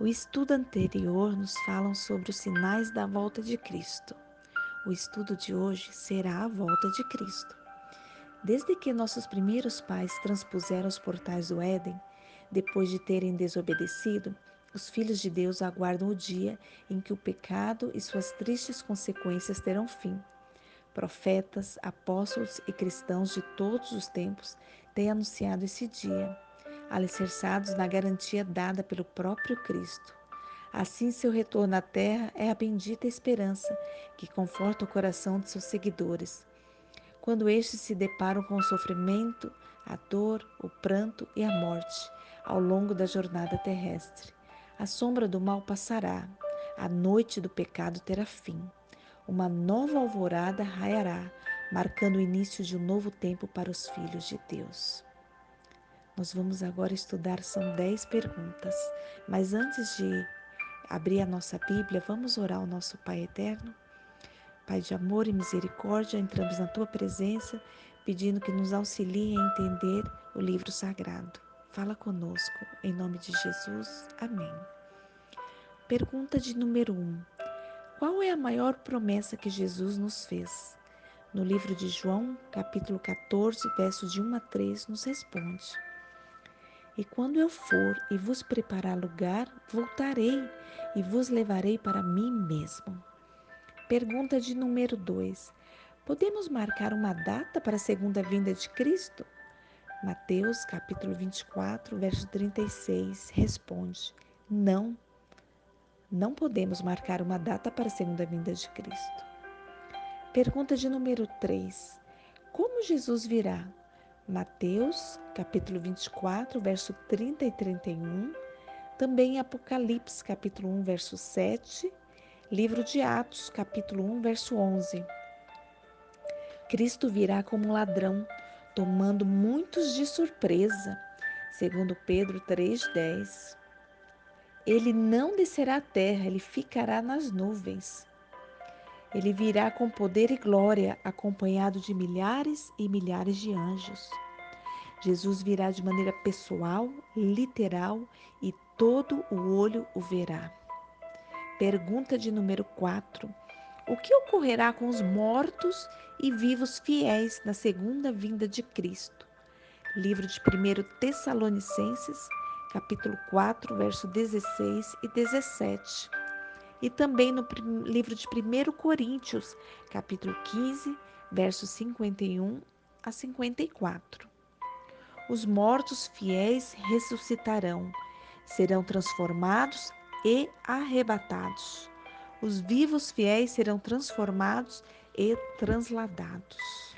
O estudo anterior nos fala sobre os sinais da volta de Cristo. O estudo de hoje será a volta de Cristo. Desde que nossos primeiros pais transpuseram os portais do Éden, depois de terem desobedecido, os filhos de Deus aguardam o dia em que o pecado e suas tristes consequências terão fim. Profetas, apóstolos e cristãos de todos os tempos têm anunciado esse dia, alicerçados na garantia dada pelo próprio Cristo. Assim, seu retorno à terra é a bendita esperança que conforta o coração de seus seguidores. Quando estes se deparam com o sofrimento, a dor, o pranto e a morte ao longo da jornada terrestre, a sombra do mal passará, a noite do pecado terá fim. Uma nova alvorada raiará, marcando o início de um novo tempo para os filhos de Deus. Nós vamos agora estudar, são dez perguntas, mas antes de abrir a nossa Bíblia, vamos orar ao nosso Pai Eterno? Pai de amor e misericórdia, entramos na tua presença pedindo que nos auxilie a entender o livro sagrado. Fala conosco, em nome de Jesus. Amém. Pergunta de número 1. Um. Qual é a maior promessa que Jesus nos fez? No livro de João, capítulo 14, versos de 1 a 3, nos responde: E quando eu for e vos preparar lugar, voltarei e vos levarei para mim mesmo. Pergunta de número 2. Podemos marcar uma data para a segunda vinda de Cristo? Mateus, capítulo 24, verso 36, responde: Não, não podemos marcar uma data para a segunda vinda de Cristo. Pergunta de número 3. Como Jesus virá? Mateus, capítulo 24, verso 30 e 31. Também Apocalipse, capítulo 1, verso 7. Livro de Atos, capítulo 1, verso 11. Cristo virá como ladrão, tomando muitos de surpresa. Segundo Pedro 3:10. Ele não descerá à terra, ele ficará nas nuvens. Ele virá com poder e glória, acompanhado de milhares e milhares de anjos. Jesus virá de maneira pessoal, literal e todo o olho o verá. Pergunta de número 4. O que ocorrerá com os mortos e vivos fiéis na segunda vinda de Cristo? Livro de 1 Tessalonicenses, capítulo 4, verso 16 e 17. E também no livro de 1 Coríntios, capítulo 15, versos 51 a 54. Os mortos fiéis ressuscitarão, serão transformados e arrebatados. Os vivos fiéis serão transformados e transladados.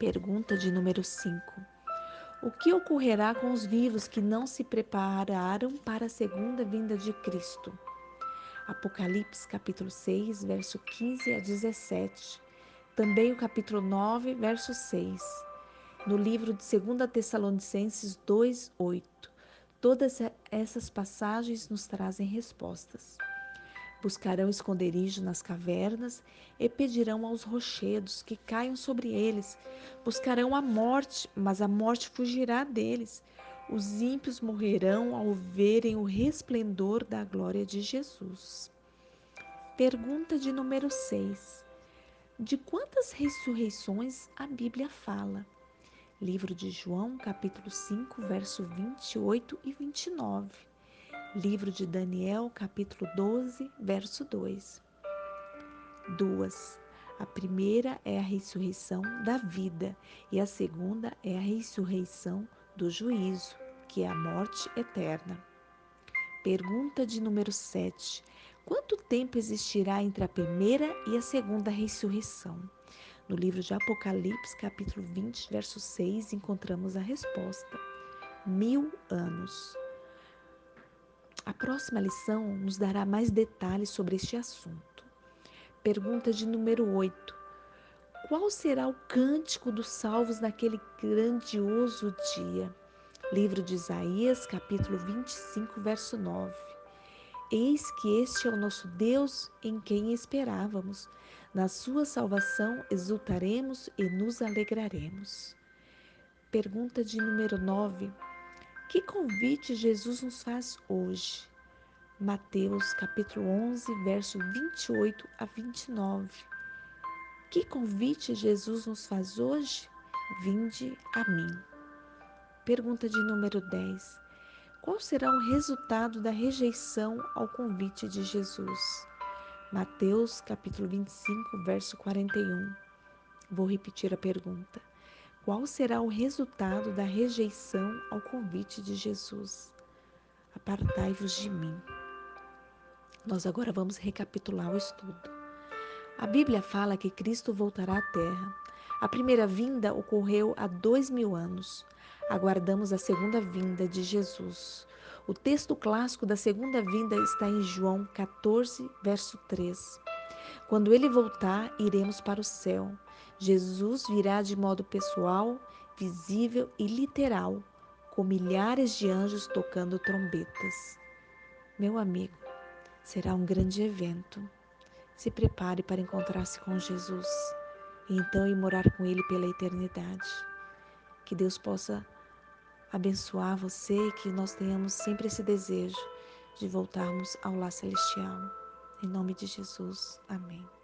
Pergunta de número 5. O que ocorrerá com os vivos que não se prepararam para a segunda vinda de Cristo? Apocalipse capítulo 6, verso 15 a 17. Também o capítulo 9, verso 6. No livro de 2 Tessalonicenses 2, 8. Todas essas passagens nos trazem respostas. Buscarão esconderijo nas cavernas e pedirão aos rochedos que caiam sobre eles Buscarão a morte, mas a morte fugirá deles. Os ímpios morrerão ao verem o resplendor da glória de Jesus. Pergunta de número 6. De quantas ressurreições a Bíblia fala? Livro de João, capítulo 5, verso 28 e 29. Livro de Daniel, capítulo 12, verso 2. Duas. A primeira é a ressurreição da vida e a segunda é a ressurreição do juízo, que é a morte eterna. Pergunta de número 7. Quanto tempo existirá entre a primeira e a segunda ressurreição? No livro de Apocalipse, capítulo 20, verso 6, encontramos a resposta: mil anos. A próxima lição nos dará mais detalhes sobre este assunto. Pergunta de número 8. Qual será o cântico dos salvos naquele grandioso dia? Livro de Isaías, capítulo 25, verso 9. Eis que este é o nosso Deus em quem esperávamos. Na sua salvação exultaremos e nos alegraremos. Pergunta de número 9. Que convite Jesus nos faz hoje? Mateus capítulo 11, verso 28 a 29. Que convite Jesus nos faz hoje? Vinde a mim. Pergunta de número 10. Qual será o resultado da rejeição ao convite de Jesus? Mateus capítulo 25, verso 41. Vou repetir a pergunta. Qual será o resultado da rejeição ao convite de Jesus? Apartai-vos de mim. Nós agora vamos recapitular o estudo. A Bíblia fala que Cristo voltará à Terra. A primeira vinda ocorreu há dois mil anos. Aguardamos a segunda vinda de Jesus. O texto clássico da segunda vinda está em João 14, verso 3. Quando ele voltar, iremos para o céu. Jesus virá de modo pessoal, visível e literal, com milhares de anjos tocando trombetas. Meu amigo, será um grande evento. Se prepare para encontrar-se com Jesus e então ir morar com Ele pela eternidade. Que Deus possa abençoar você e que nós tenhamos sempre esse desejo de voltarmos ao lar celestial. Em nome de Jesus. Amém.